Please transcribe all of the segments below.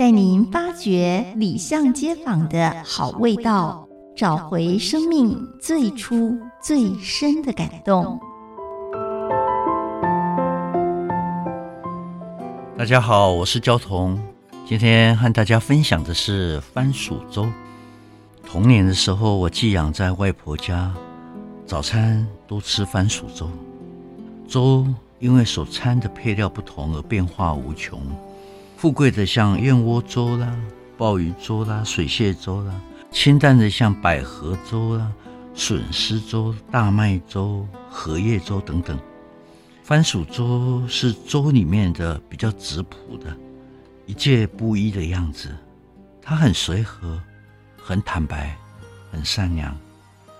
带您发掘里巷街坊的好味道，找回生命最初最深的感动。大家好，我是焦桐，今天和大家分享的是番薯粥。童年的时候，我寄养在外婆家，早餐都吃番薯粥。粥因为所掺的配料不同而变化无穷。富贵的像燕窝粥啦、鲍鱼粥啦、水蟹粥啦；清淡的像百合粥啦、笋丝粥、大麦粥、荷叶粥等等。番薯粥是粥里面的比较质朴的，一介布衣的样子。它很随和，很坦白，很善良，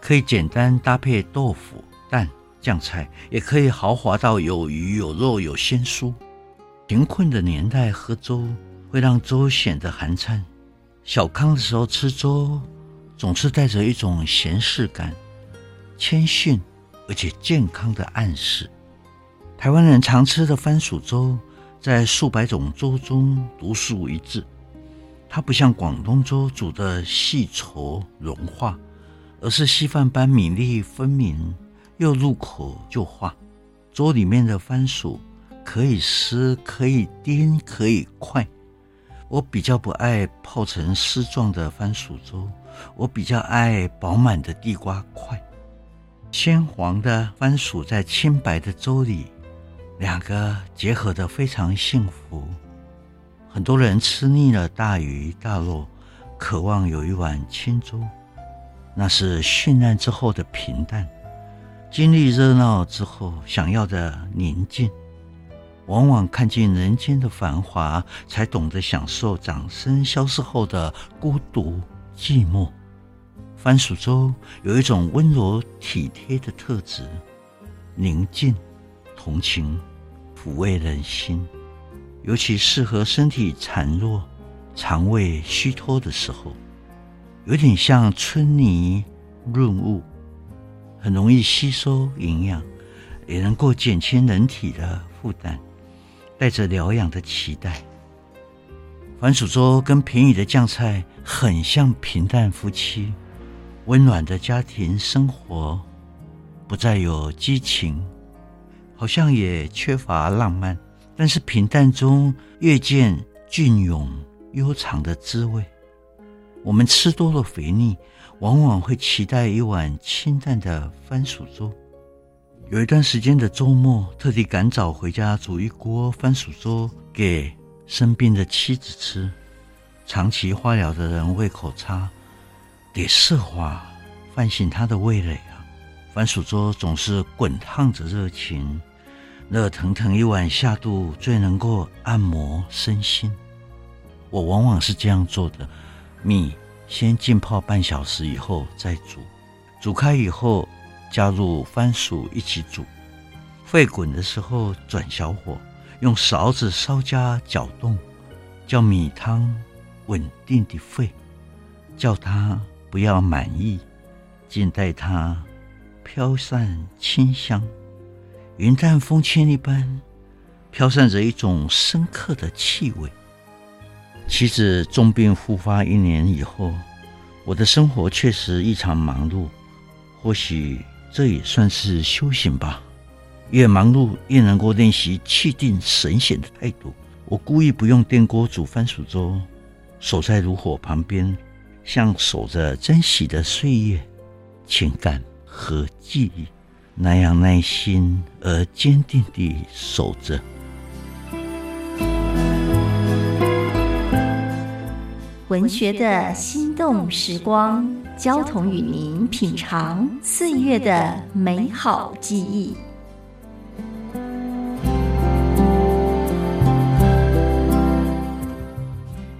可以简单搭配豆腐、蛋、酱菜，也可以豪华到有鱼有肉有鲜蔬。贫困的年代喝粥会让粥显得寒碜，小康的时候吃粥总是带着一种闲适感、谦逊而且健康的暗示。台湾人常吃的番薯粥，在数百种粥中独树一帜。它不像广东粥煮得细稠融化，而是稀饭般米粒分明，又入口就化。粥里面的番薯。可以丝，可以颠，可以块。我比较不爱泡成丝状的番薯粥，我比较爱饱满的地瓜块。鲜黄的番薯在清白的粥里，两个结合得非常幸福。很多人吃腻了大鱼大肉，渴望有一碗清粥，那是绚烂之后的平淡，经历热闹之后想要的宁静。往往看尽人间的繁华，才懂得享受掌声消失后的孤独寂寞。番薯粥有一种温柔体贴的特质，宁静、同情、抚慰人心，尤其适合身体孱弱、肠胃虚脱的时候，有点像春泥润物，很容易吸收营养，也能够减轻人体的负担。带着疗养的期待，番薯粥跟便宜的酱菜很像平淡夫妻，温暖的家庭生活，不再有激情，好像也缺乏浪漫，但是平淡中越见隽永悠长的滋味。我们吃多了肥腻，往往会期待一碗清淡的番薯粥。有一段时间的周末，特地赶早回家煮一锅番薯粥给生病的妻子吃。长期化疗的人胃口差，得设法唤醒他的味蕾啊！番薯粥总是滚烫着热情，热腾腾一碗下肚，最能够按摩身心。我往往是这样做的：米先浸泡半小时以后再煮，煮开以后。加入番薯一起煮，沸滚的时候转小火，用勺子稍加搅动，叫米汤稳定地沸，叫它不要满溢，静待它飘散清香，云淡风轻一般，飘散着一种深刻的气味。妻子重病复发一年以后，我的生活确实异常忙碌，或许。这也算是修行吧，越忙碌越能够练习气定神闲的态度。我故意不用电锅煮番薯粥，守在炉火旁边，像守着珍惜的岁月、情感和记忆，那样耐心而坚定地守着。文学的心动时光。焦桐与您品尝岁月的美好记忆。